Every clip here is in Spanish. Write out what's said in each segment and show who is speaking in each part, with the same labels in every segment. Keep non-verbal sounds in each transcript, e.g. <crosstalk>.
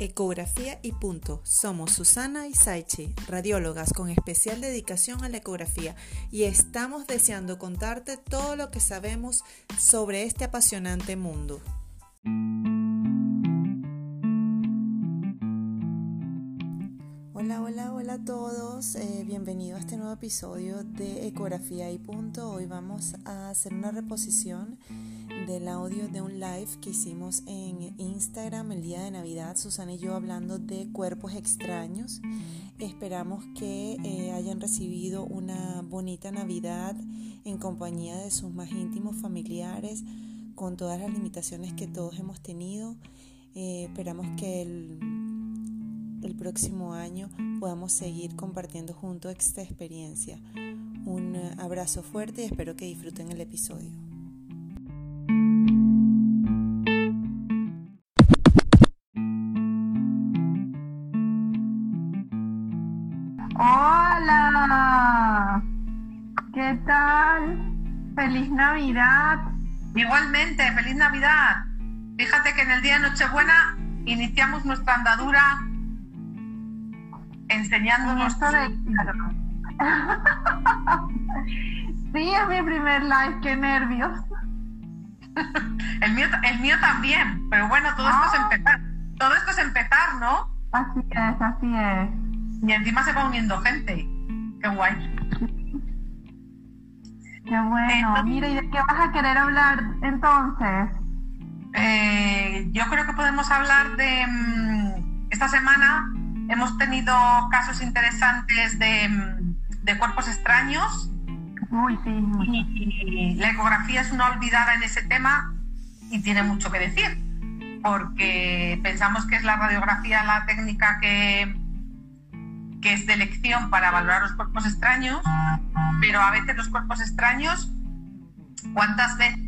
Speaker 1: Ecografía y punto. Somos Susana y Saichi, radiólogas con especial dedicación a la ecografía y estamos deseando contarte todo lo que sabemos sobre este apasionante mundo. Hola, hola, hola a todos. Eh, bienvenido a este nuevo episodio de Ecografía y punto. Hoy vamos a hacer una reposición del audio de un live que hicimos en Instagram el día de Navidad, Susana y yo hablando de cuerpos extraños. Esperamos que eh, hayan recibido una bonita Navidad en compañía de sus más íntimos familiares, con todas las limitaciones que todos hemos tenido. Eh, esperamos que el, el próximo año podamos seguir compartiendo juntos esta experiencia. Un abrazo fuerte y espero que disfruten el episodio.
Speaker 2: Feliz Navidad.
Speaker 3: Igualmente, feliz Navidad. Fíjate que en el día de Nochebuena iniciamos nuestra andadura enseñándonos
Speaker 2: de... <laughs> sí, es mi primer live, qué nervios.
Speaker 3: el, mío, el mío también, pero bueno, todo esto es ah. empezar. Todo esto es empezar, ¿no?
Speaker 2: Así es, así es.
Speaker 3: Y encima se va uniendo gente. Qué guay.
Speaker 2: Qué bueno. Mira, ¿y de qué vas a querer hablar entonces?
Speaker 3: Eh, yo creo que podemos hablar de mm, esta semana hemos tenido casos interesantes de, mm, de cuerpos extraños.
Speaker 2: Uy, sí.
Speaker 3: Y, la ecografía es una olvidada en ese tema y tiene mucho que decir, porque pensamos que es la radiografía la técnica que, que es de elección para valorar los cuerpos extraños, pero a veces los cuerpos extraños, ¿cuántas veces,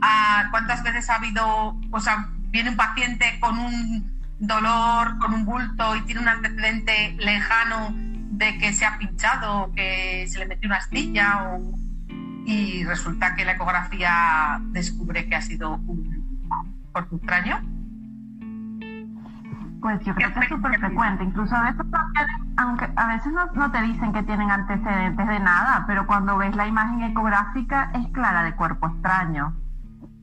Speaker 3: ah, ¿cuántas veces ha habido, o sea, viene un paciente con un dolor, con un bulto y tiene un antecedente lejano de que se ha pinchado, que se le metió una astilla o, y resulta que la ecografía descubre que ha sido un cuerpo extraño?
Speaker 2: Pues yo creo que es súper frecuente, incluso a veces, aunque a veces no, te dicen que tienen antecedentes de nada, pero cuando ves la imagen ecográfica es clara de cuerpo extraño.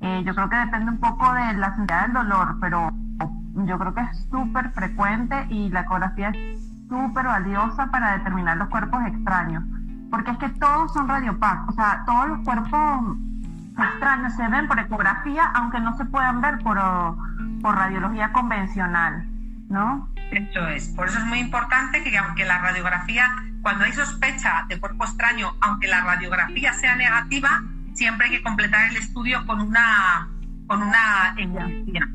Speaker 2: Eh, yo creo que depende un poco de la sensibilidad del dolor, pero yo creo que es súper frecuente y la ecografía es súper valiosa para determinar los cuerpos extraños, porque es que todos son radiopac, o sea, todos los cuerpos extraños se ven por ecografía, aunque no se puedan ver por, por radiología convencional. ¿No?
Speaker 3: Eso es. Por eso es muy importante que aunque la radiografía, cuando hay sospecha de cuerpo extraño, aunque la radiografía sea negativa, siempre hay que completar el estudio con una con una ecografía.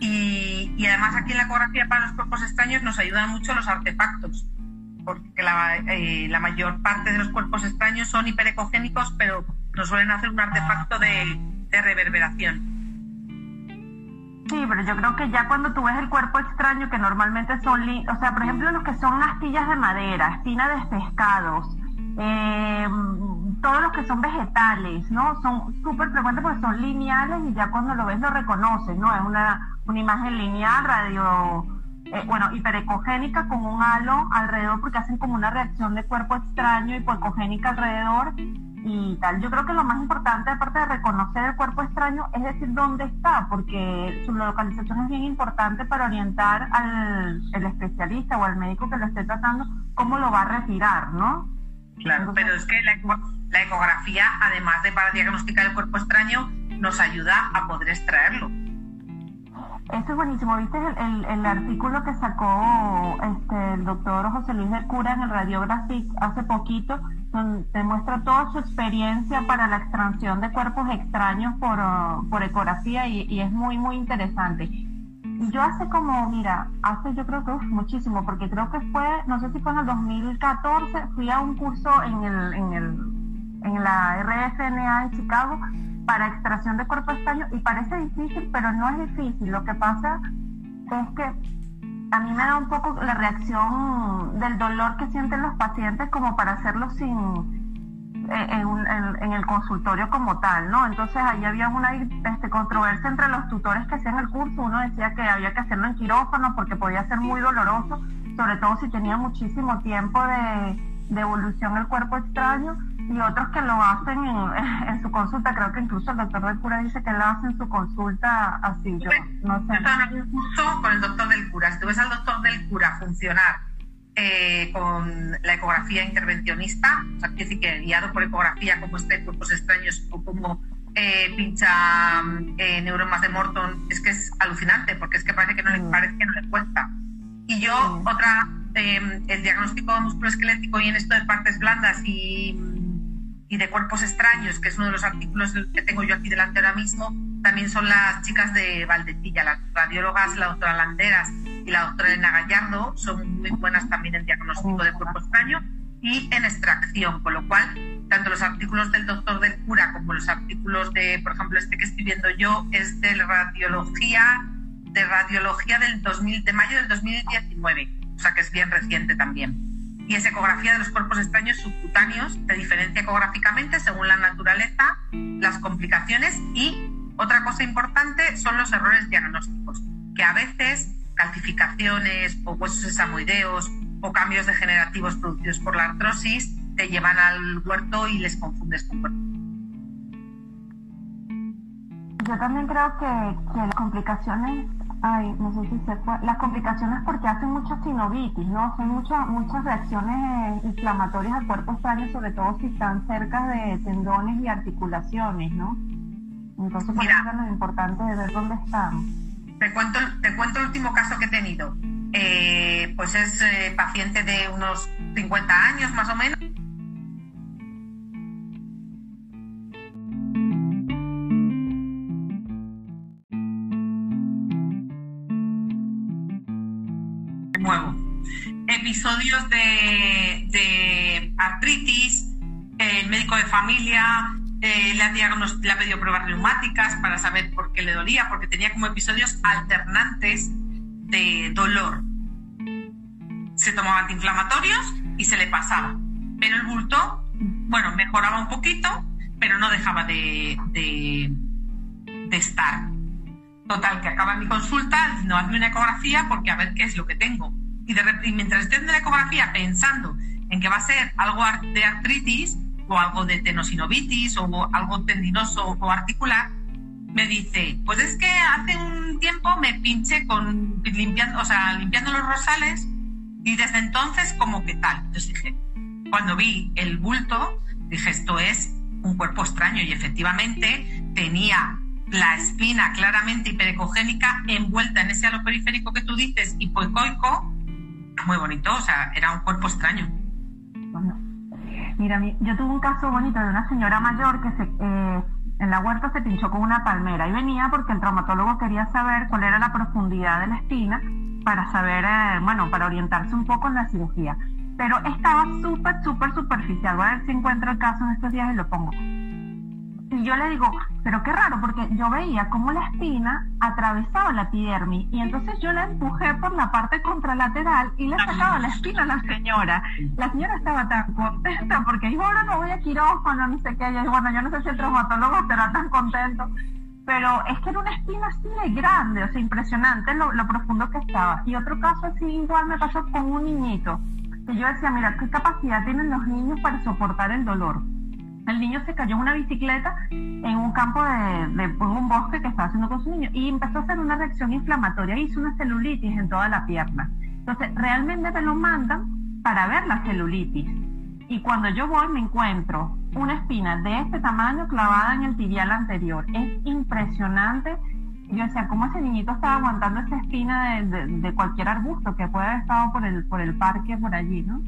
Speaker 3: Y, y, además aquí en la ecografía para los cuerpos extraños nos ayudan mucho los artefactos, porque la, eh, la mayor parte de los cuerpos extraños son hiperecogénicos, pero nos suelen hacer un artefacto de reverberación.
Speaker 2: Sí, pero yo creo que ya cuando tú ves el cuerpo extraño, que normalmente son, o sea, por ejemplo, los que son astillas de madera, espina de pescados, eh, todos los que son vegetales, ¿no? Son súper frecuentes porque son lineales y ya cuando lo ves lo reconoces, ¿no? Es una, una imagen lineal, radio, eh, bueno, hiperecogénica con un halo alrededor porque hacen como una reacción de cuerpo extraño hipoecogénica alrededor y tal. Yo creo que lo más importante, aparte de reconocer el cuerpo extraño, es decir dónde está, porque su localización es bien importante para orientar al el especialista o al médico que lo esté tratando cómo lo va a retirar, ¿no?
Speaker 3: Claro, pero es que la, ecografía, además de para diagnosticar el cuerpo extraño, nos ayuda a poder extraerlo.
Speaker 2: Eso es buenísimo. ¿Viste el, el, artículo que sacó este, el doctor José Luis de Cura en el Radiographic hace poquito? Donde muestra toda su experiencia para la extracción de cuerpos extraños por, uh, por ecografía y, es muy, muy interesante. Yo hace como, mira, hace yo creo que muchísimo, porque creo que fue, no sé si fue en el 2014, fui a un curso en, el, en, el, en la RFNA en Chicago para extracción de cuerpo extraño y parece difícil, pero no es difícil. Lo que pasa es que a mí me da un poco la reacción del dolor que sienten los pacientes como para hacerlo sin, en, el consultorio como tal, ¿no? Entonces ahí había una este, controversia entre los tutores que hacían el curso. Uno decía que había que hacerlo en quirófano porque podía ser muy doloroso, sobre todo si tenía muchísimo tiempo de, evolución el cuerpo extraño, y otros que lo hacen <laughs> en, su consulta. Creo que incluso el doctor del cura dice que lo hace en su consulta así. Yo no sé.
Speaker 3: un curso con el doctor del cura. Si tú ves al doctor del cura funcionar eh, con la ecografía intervencionista, o sea, decir que guiado por ecografía, como este cuerpos extraños o como eh, pincha eh, neuromas de Morton, es que es alucinante, porque es que parece que no le, mm. parece que no le cuesta. Y yo, otra, em, el diagnóstico musculoesquelético y en esto de partes blandas y, y de cuerpos extraños, que es uno de los artículos que tengo yo aquí delante ahora mismo, también son las chicas de Valdecilla, las radiólogas, la doctora Landeras y la doctora Elena Gallardo son muy buenas también en diagnóstico de cuerpo extraño y en extracción, con lo cual tanto los artículos del doctor del cura como los artículos de, por ejemplo, este que estoy viendo yo es de radiología de radiología del 2000, de mayo del 2019, o sea que es bien reciente también. Y es ecografía de los cuerpos extraños subcutáneos, se diferencia ecográficamente según la naturaleza, las complicaciones y otra cosa importante son los errores diagnósticos, que a veces calcificaciones o huesos esamoideos o cambios degenerativos producidos por la artrosis te llevan al huerto y les confundes con huerto.
Speaker 2: Yo también creo que, las complicaciones, ay, no sé si se fue, las complicaciones porque hacen mucha sinovitis, ¿no? Son muchas muchas reacciones inflamatorias al cuerpo extraño, sobre todo si están cerca de tendones y articulaciones, ¿no? Entonces, por eso es lo importante de ver dónde están.
Speaker 3: Te cuento, te cuento el último caso que he tenido. Eh, pues es eh, paciente de unos 50 años más o menos. Episodios de, de artritis, el médico de familia, eh, le ha pedido pruebas reumáticas para saber por qué le dolía, porque tenía como episodios alternantes de dolor. Se tomaba antiinflamatorios y se le pasaba. Pero el bulto, bueno, mejoraba un poquito, pero no dejaba de, de, estar. Total, que acaba mi consulta, no hazme una ecografía porque a ver qué es lo que tengo. Y, de, y mientras esté en la ecografía pensando en que va a ser algo de artritis, o algo de tenosinovitis o algo tendinoso o articular, me dice, pues es que hace un tiempo me pinché con limpiando, o sea, limpiando los rosales y desde entonces como que tal. Entonces dije, cuando vi el bulto, dije, esto es un cuerpo extraño y efectivamente tenía la espina claramente hiperecogénica envuelta en ese halo periférico que tú dices, hipoecoico, muy bonito, o sea, era un cuerpo extraño.
Speaker 2: Mira, yo tuve un caso bonito de una señora mayor que se, eh, en la huerta se pinchó con una palmera y venía porque el traumatólogo quería saber cuál era la profundidad de la espina para saber, eh, bueno, para orientarse un poco en la cirugía. Pero estaba súper, súper superficial. Voy a ver si encuentro el caso en estos días y lo pongo. Y yo le digo, pero qué raro, porque yo veía cómo la espina atravesaba la epidermis y entonces yo la empujé por la parte contralateral y le sacaba la espina a la señora. La señora estaba tan contenta porque dijo, ahora no voy a quirófano, ni sé qué. Y bueno, yo no sé si el traumatólogo estará tan contento, pero es que era una espina así de grande, o sea, impresionante lo, lo profundo que estaba. Y otro caso así igual me pasó con un niñito, que yo decía, mira, ¿qué capacidad tienen los niños para soportar el dolor? El niño se cayó en una bicicleta en un campo de, de en un bosque que estaba haciendo con su niño y empezó a hacer una reacción inflamatoria, hizo una celulitis en toda la pierna. Entonces, realmente me lo mandan para ver la celulitis. Y cuando yo voy me encuentro una espina de este tamaño clavada en el tibial anterior. Es impresionante. Yo decía, ¿cómo ese niñito estaba aguantando esa espina de, de cualquier arbusto que puede haber estado por el, por el parque por allí, ¿no?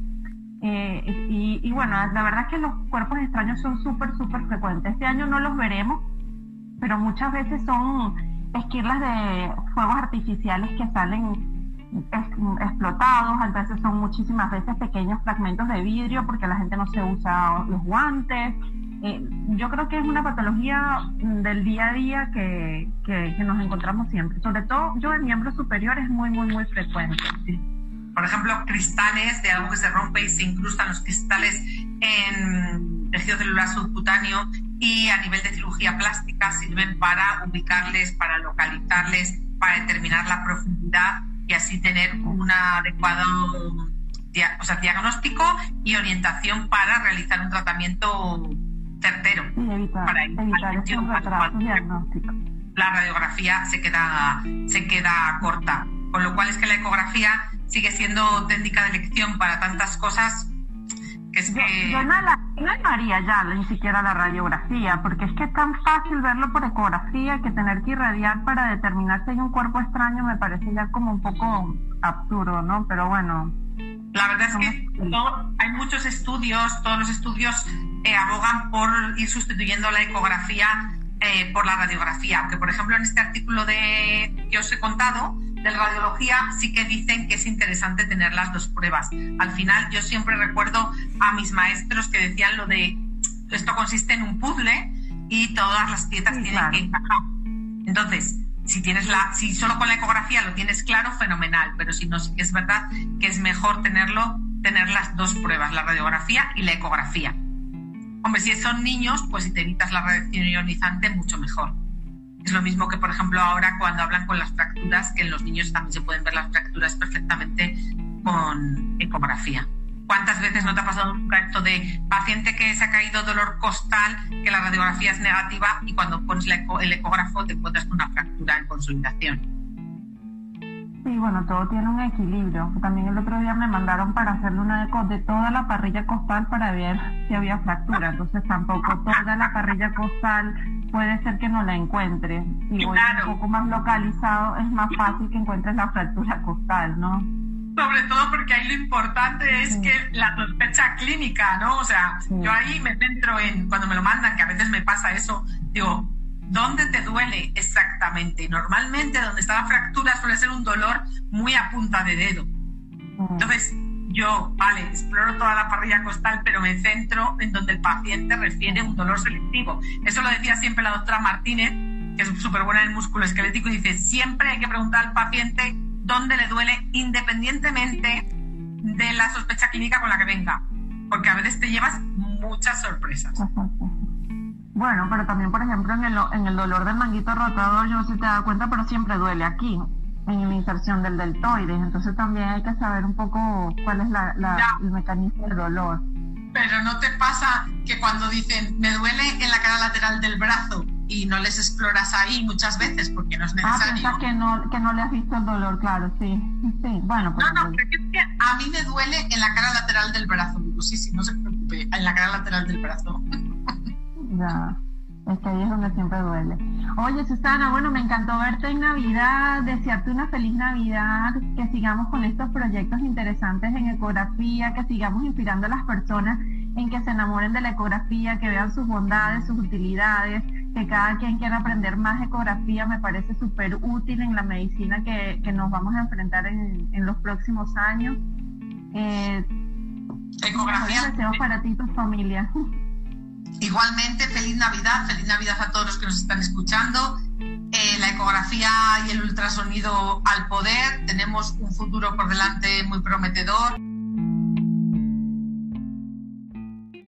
Speaker 2: Eh, y, bueno, la verdad es que los cuerpos extraños son súper, súper frecuentes. Este año no los veremos, pero muchas veces son esquirlas de fuegos artificiales que salen explotados, a veces son muchísimas veces pequeños fragmentos de vidrio porque la gente no se usa los guantes. Eh, yo creo que es una patología del día a día que, que, nos encontramos siempre. Sobre todo yo en miembros superiores es muy, muy, muy frecuente
Speaker 3: por ejemplo, cristales de algo que se rompe y se incrustan los cristales en, tejido celular subcutáneo y a nivel de cirugía plástica sirven para ubicarles, para localizarles, para determinar la profundidad y así tener un adecuado o sea, diagnóstico y orientación para realizar un tratamiento certero.
Speaker 2: para evitar
Speaker 3: La radiografía se queda, se queda corta, con lo cual es que la ecografía sigue siendo técnica de elección para tantas cosas que es que...
Speaker 2: Yo, no, la, no haría ya ni siquiera la radiografía, porque es que es tan fácil verlo por ecografía que tener que irradiar para determinar si hay un cuerpo extraño me parece ya como un poco absurdo, ¿no? Pero bueno,
Speaker 3: la verdad es que hay muchos estudios, todos los estudios eh, abogan por ir sustituyendo la ecografía eh, por la radiografía, aunque por ejemplo en este artículo de, que os he contado de radiología sí que dicen que es interesante tener las dos pruebas. Al final yo siempre recuerdo a mis maestros que decían lo de esto consiste en un puzzle y todas las piezas tienen que encajar. Entonces, si tienes la, si solo con la ecografía lo tienes claro, fenomenal, pero si no, es verdad que es mejor tenerlo, tener las dos pruebas, la radiografía y la ecografía. Hombre, si son niños, pues si te evitas la radiación ionizante, mucho mejor. Es lo mismo que, por ejemplo, ahora cuando hablan con las fracturas, que en los niños también se pueden ver las fracturas perfectamente con ecografía. ¿Cuántas veces no te ha pasado un caso de paciente que se ha caído dolor costal, que la radiografía es negativa y cuando pones el ecógrafo te encuentras con una fractura en consolidación?
Speaker 2: Sí, bueno, todo tiene un equilibrio. También el otro día me mandaron para hacerle una eco de toda la parrilla costal para ver si había fractura. Entonces tampoco toda la parrilla costal puede ser que no la encuentre. Si voy un poco más localizado es más fácil que encuentres la fractura costal, ¿no?
Speaker 3: sobre todo porque ahí lo importante es que la sospecha clínica, ¿no? O sea, yo ahí me centro en, cuando me lo mandan, que a veces me pasa eso, digo, ¿dónde te duele exactamente? Normalmente donde está la fractura suele ser un dolor muy a punta de dedo. Entonces, yo, vale, exploro toda la parrilla costal, pero me centro en donde el paciente refiere un dolor selectivo. Eso lo decía siempre la doctora Martínez, que es súper buena en el músculo esquelético, y dice, siempre hay que preguntar al paciente dónde le duele independientemente de la sospecha clínica con la que venga, porque a veces te llevas muchas sorpresas.
Speaker 2: Bueno, pero también, por ejemplo, en el, en el dolor del manguito rotador, yo no sé si te das cuenta, pero siempre duele aquí, en la inserción del deltoides. Entonces también hay que saber un poco cuál es la, el mecanismo del dolor.
Speaker 3: Pero no te pasa que cuando dicen, me duele en la cara lateral del brazo, y no les exploras ahí muchas veces porque no es ah, necesario.
Speaker 2: Ah, que no, que no le has visto el dolor, claro, sí. sí bueno,
Speaker 3: pues, no, no, pero es que a mí me duele en la cara lateral del brazo. Digo, sí, sí, no se preocupe, en la cara lateral del brazo.
Speaker 2: ya, es que ahí es donde siempre duele. Oye, Susana, bueno, me encantó verte en Navidad, desearte una feliz Navidad, que sigamos con estos proyectos interesantes en ecografía, que sigamos inspirando a las personas en que se enamoren de la ecografía, que vean sus bondades, sus utilidades que cada quien quiera aprender más ecografía me parece súper útil en la medicina que, nos vamos a enfrentar en, los próximos años. Eh,
Speaker 3: ecografía.
Speaker 2: Deseos para ti y tu familia.
Speaker 3: Igualmente, feliz Navidad, feliz Navidad a todos los que nos están escuchando. Eh, la ecografía y el ultrasonido al poder, tenemos un futuro por delante muy prometedor.